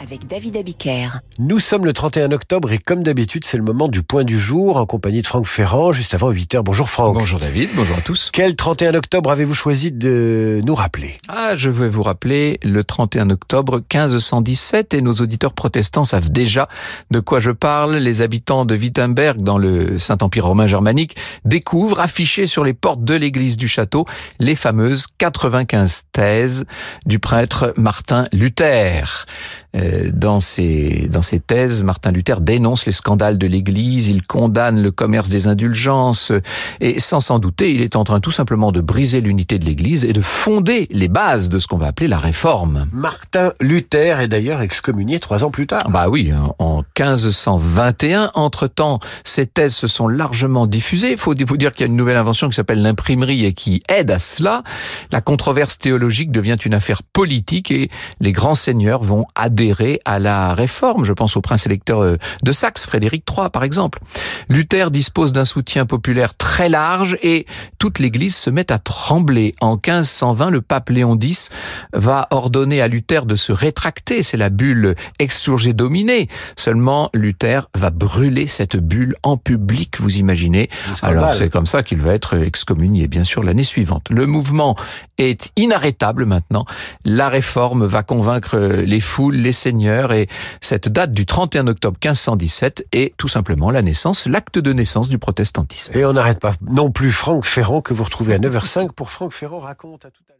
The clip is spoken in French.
avec David Abiker. Nous sommes le 31 octobre et comme d'habitude, c'est le moment du point du jour en compagnie de Franck Ferrand, juste avant 8h. Bonjour Franck. Bonjour David, bonjour à tous. Quel 31 octobre avez-vous choisi de nous rappeler? Ah, je vais vous rappeler le 31 octobre 1517 et nos auditeurs protestants savent déjà de quoi je parle. Les habitants de Wittenberg dans le Saint-Empire romain germanique découvrent affichées sur les portes de l'église du château les fameuses 95 thèses du prêtre Martin Luther. Euh, dans ces dans ces thèses, Martin Luther dénonce les scandales de l'Église, il condamne le commerce des indulgences et sans s'en douter, il est en train tout simplement de briser l'unité de l'Église et de fonder les bases de ce qu'on va appeler la réforme. Martin Luther est d'ailleurs excommunié trois ans plus tard. Bah oui, en 1521. Entre-temps, ces thèses se sont largement diffusées. Il faut vous dire qu'il y a une nouvelle invention qui s'appelle l'imprimerie et qui aide à cela. La controverse théologique devient une affaire politique et les grands seigneurs vont adhérer à la réforme. Je pense au prince électeur euh, de Saxe, Frédéric III par exemple. Luther dispose d'un soutien populaire très large et toute l'Église se met à trembler. En 1520, le pape Léon X va ordonner à Luther de se rétracter. C'est la bulle exsurgée dominée. Seulement, Luther va brûler cette bulle en public, vous imaginez. Alors c'est comme ça qu'il va être excommunié, bien sûr, l'année suivante. Le mouvement est inarrêtable maintenant. La réforme va convaincre les les seigneurs et cette date du 31 octobre 1517 est tout simplement la naissance, l'acte de naissance du protestantisme. Et on n'arrête pas non plus Franck Ferrand que vous retrouvez à 9h05 pour Franck Ferrand raconte à tout à l'heure.